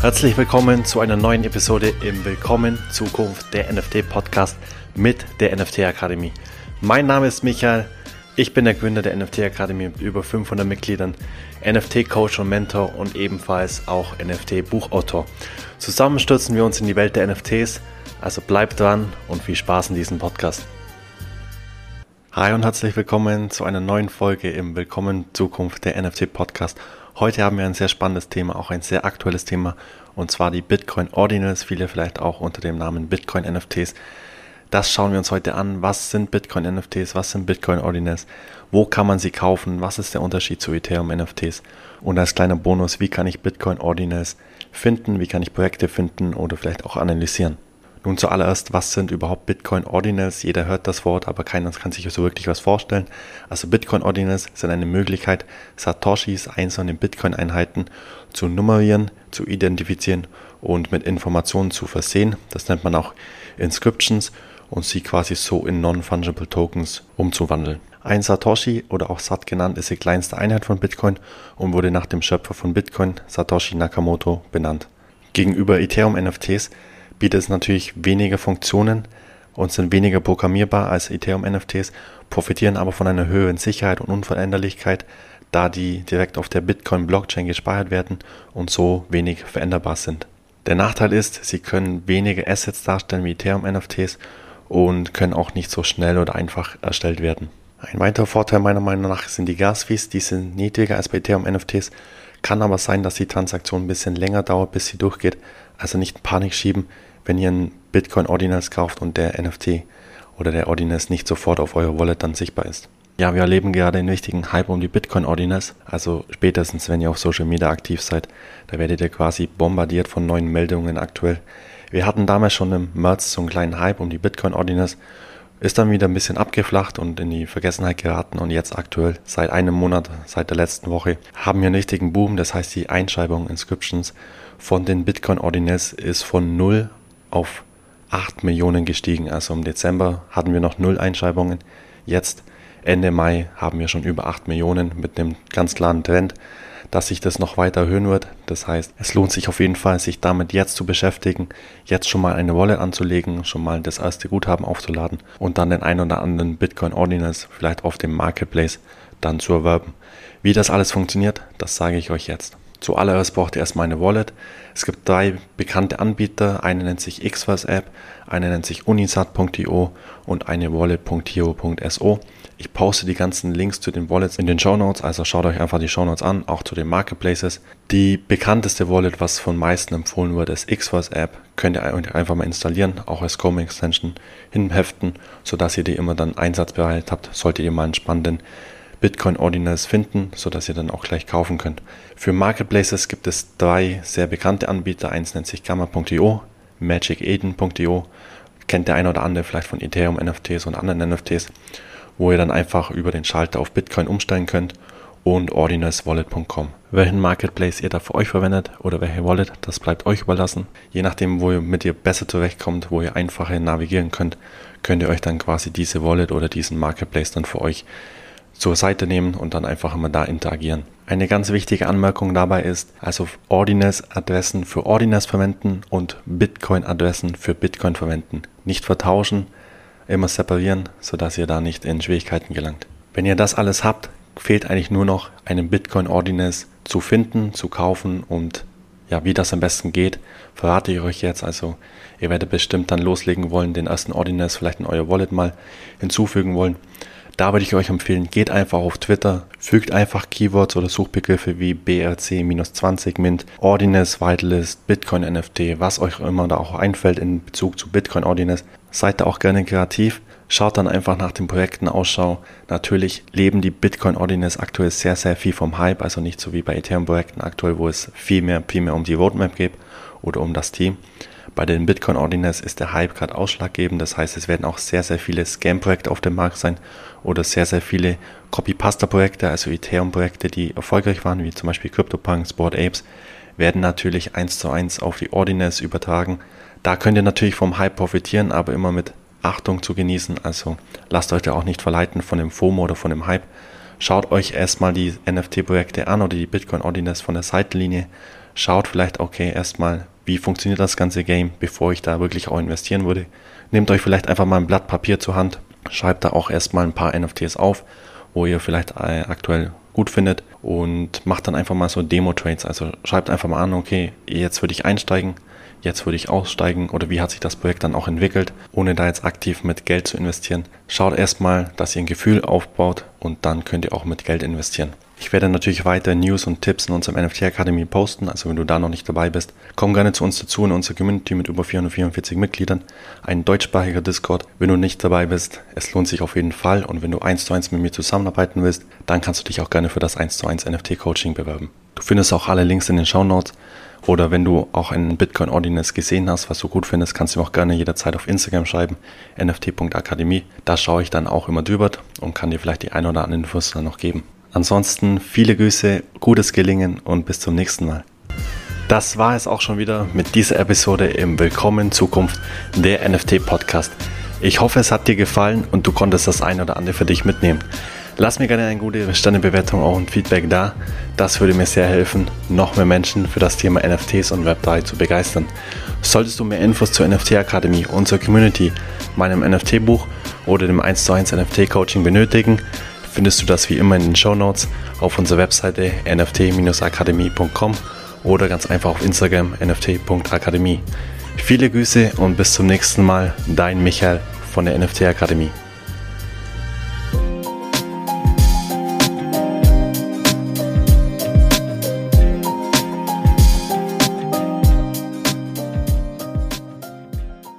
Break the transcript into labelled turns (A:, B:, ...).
A: Herzlich willkommen zu einer neuen Episode im Willkommen Zukunft der NFT Podcast mit der NFT Akademie. Mein Name ist Michael, ich bin der Gründer der NFT Akademie mit über 500 Mitgliedern, NFT Coach und Mentor und ebenfalls auch NFT Buchautor. Zusammen stürzen wir uns in die Welt der NFTs, also bleibt dran und viel Spaß in diesem Podcast. Hi und herzlich willkommen zu einer neuen Folge im Willkommen Zukunft der NFT Podcast. Heute haben wir ein sehr spannendes Thema, auch ein sehr aktuelles Thema, und zwar die Bitcoin Ordinals, viele vielleicht auch unter dem Namen Bitcoin NFTs. Das schauen wir uns heute an. Was sind Bitcoin NFTs? Was sind Bitcoin Ordinals? Wo kann man sie kaufen? Was ist der Unterschied zu Ethereum NFTs? Und als kleiner Bonus, wie kann ich Bitcoin Ordinals finden? Wie kann ich Projekte finden oder vielleicht auch analysieren? Nun zuallererst, was sind überhaupt Bitcoin Ordinals? Jeder hört das Wort, aber keiner kann sich so wirklich was vorstellen. Also Bitcoin Ordinals sind eine Möglichkeit, Satoshis, einzelne Bitcoin-Einheiten zu nummerieren, zu identifizieren und mit Informationen zu versehen. Das nennt man auch Inscriptions und sie quasi so in Non-Fungible Tokens umzuwandeln. Ein Satoshi oder auch SAT genannt ist die kleinste Einheit von Bitcoin und wurde nach dem Schöpfer von Bitcoin, Satoshi Nakamoto, benannt. Gegenüber Ethereum NFTs bietet es natürlich weniger Funktionen und sind weniger programmierbar als Ethereum-NFTs, profitieren aber von einer höheren Sicherheit und Unveränderlichkeit, da die direkt auf der Bitcoin-Blockchain gespeichert werden und so wenig veränderbar sind. Der Nachteil ist, sie können weniger Assets darstellen wie Ethereum-NFTs und können auch nicht so schnell oder einfach erstellt werden. Ein weiterer Vorteil meiner Meinung nach sind die Gas-Fees, die sind niedriger als bei Ethereum-NFTs, kann aber sein, dass die Transaktion ein bisschen länger dauert, bis sie durchgeht, also nicht Panik schieben, wenn ihr einen Bitcoin Ordinals kauft und der NFT oder der Ordinals nicht sofort auf eurer Wallet dann sichtbar ist. Ja, wir erleben gerade einen wichtigen Hype um die Bitcoin Ordinals. Also spätestens, wenn ihr auf Social Media aktiv seid, da werdet ihr quasi bombardiert von neuen Meldungen aktuell. Wir hatten damals schon im März so einen kleinen Hype um die Bitcoin Ordinals, ist dann wieder ein bisschen abgeflacht und in die Vergessenheit geraten und jetzt aktuell seit einem Monat, seit der letzten Woche, haben wir einen richtigen Boom. Das heißt, die Einschreibung Inscriptions von den Bitcoin Ordinals ist von 0 auf 8 Millionen gestiegen. Also im Dezember hatten wir noch null Einschreibungen. Jetzt Ende Mai haben wir schon über 8 Millionen mit einem ganz klaren Trend, dass sich das noch weiter erhöhen wird. Das heißt, es lohnt sich auf jeden Fall, sich damit jetzt zu beschäftigen, jetzt schon mal eine Wallet anzulegen, schon mal das erste Guthaben aufzuladen und dann den ein oder anderen Bitcoin Ordinals vielleicht auf dem Marketplace dann zu erwerben. Wie das alles funktioniert, das sage ich euch jetzt. Zuallererst braucht ihr erstmal eine Wallet. Es gibt drei bekannte Anbieter. Eine nennt sich Xverse App, eine nennt sich unisat.io und eine wallet.io.so. Ich poste die ganzen Links zu den Wallets in den Show Notes, also schaut euch einfach die Show Notes an, auch zu den Marketplaces. Die bekannteste Wallet, was von meisten empfohlen wird, ist Xverse App. Könnt ihr einfach mal installieren, auch als Chrome Extension hinheften, sodass ihr die immer dann einsatzbereit habt, solltet ihr mal einen spannenden Bitcoin Ordinals finden, sodass ihr dann auch gleich kaufen könnt. Für Marketplaces gibt es drei sehr bekannte Anbieter. Eins nennt sich Gamma.io, MagicEden.io, kennt der eine oder andere vielleicht von Ethereum NFTs und anderen NFTs, wo ihr dann einfach über den Schalter auf Bitcoin umstellen könnt und ordinalswallet.com. Welchen Marketplace ihr da für euch verwendet oder welche Wallet, das bleibt euch überlassen. Je nachdem, wo ihr mit ihr besser zurechtkommt, wo ihr einfacher navigieren könnt, könnt ihr euch dann quasi diese Wallet oder diesen Marketplace dann für euch zur Seite nehmen und dann einfach immer da interagieren. Eine ganz wichtige Anmerkung dabei ist, also Ordinals-Adressen für Ordinals verwenden und Bitcoin-Adressen für Bitcoin verwenden. Nicht vertauschen, immer separieren, sodass ihr da nicht in Schwierigkeiten gelangt. Wenn ihr das alles habt, fehlt eigentlich nur noch einen Bitcoin-Ordinals zu finden, zu kaufen und ja, wie das am besten geht, verrate ich euch jetzt. Also ihr werdet bestimmt dann loslegen wollen, den ersten Ordinals vielleicht in euer Wallet mal hinzufügen wollen. Da würde ich euch empfehlen, geht einfach auf Twitter, fügt einfach Keywords oder Suchbegriffe wie BRC-20 Mint, Ordinance, Whitelist, Bitcoin NFT, was euch immer da auch einfällt in Bezug zu Bitcoin Ordinance. Seid da auch gerne kreativ. Schaut dann einfach nach den Projekten Ausschau. Natürlich leben die Bitcoin Ordinance aktuell sehr, sehr viel vom Hype, also nicht so wie bei Ethereum-Projekten aktuell, wo es viel mehr primär um die Roadmap geht oder um das Team. Bei den Bitcoin Ordinals ist der Hype gerade ausschlaggebend. Das heißt, es werden auch sehr, sehr viele Scam-Projekte auf dem Markt sein oder sehr, sehr viele Copy-Pasta-Projekte, also Ethereum-Projekte, die erfolgreich waren, wie zum Beispiel CryptoPunks, Board Apes, werden natürlich eins zu eins auf die Ordinals übertragen. Da könnt ihr natürlich vom Hype profitieren, aber immer mit Achtung zu genießen. Also lasst euch da auch nicht verleiten von dem FOMO oder von dem Hype, Schaut euch erstmal die NFT-Projekte an oder die Bitcoin Ordinance von der Seitenlinie. Schaut vielleicht, okay, erstmal, wie funktioniert das ganze Game, bevor ich da wirklich auch investieren würde. Nehmt euch vielleicht einfach mal ein Blatt Papier zur Hand, schreibt da auch erstmal ein paar NFTs auf, wo ihr vielleicht äh, aktuell gut findet und macht dann einfach mal so Demo-Trades. Also schreibt einfach mal an, okay, jetzt würde ich einsteigen, jetzt würde ich aussteigen oder wie hat sich das Projekt dann auch entwickelt, ohne da jetzt aktiv mit Geld zu investieren. Schaut erstmal, dass ihr ein Gefühl aufbaut und dann könnt ihr auch mit Geld investieren. Ich werde natürlich weiter News und Tipps in unserem NFT Academy posten, also wenn du da noch nicht dabei bist, komm gerne zu uns dazu in unserer Community mit über 444 Mitgliedern, ein deutschsprachiger Discord. Wenn du nicht dabei bist, es lohnt sich auf jeden Fall und wenn du eins zu eins mit mir zusammenarbeiten willst, dann kannst du dich auch gerne für das 1 zu 1 NFT Coaching bewerben. Du findest auch alle Links in den Show Notes oder wenn du auch einen Bitcoin Ordinance gesehen hast, was du gut findest, kannst du mir auch gerne jederzeit auf Instagram schreiben, nft.akademie. Da schaue ich dann auch immer drüber und kann dir vielleicht die ein oder anderen Infos dann noch geben. Ansonsten viele Grüße, gutes Gelingen und bis zum nächsten Mal. Das war es auch schon wieder mit dieser Episode im Willkommen Zukunft der NFT Podcast. Ich hoffe, es hat dir gefallen und du konntest das ein oder andere für dich mitnehmen. Lass mir gerne eine gute Sternebewertung auch und Feedback da. Das würde mir sehr helfen, noch mehr Menschen für das Thema NFTs und Web3 zu begeistern. Solltest du mehr Infos zur NFT Akademie, unserer Community, meinem NFT-Buch oder dem 1 zu 1 NFT Coaching benötigen, findest du das wie immer in den Show Notes auf unserer Webseite nft-akademie.com oder ganz einfach auf Instagram nft.akademie. Viele Grüße und bis zum nächsten Mal, dein Michael von der NFT Akademie.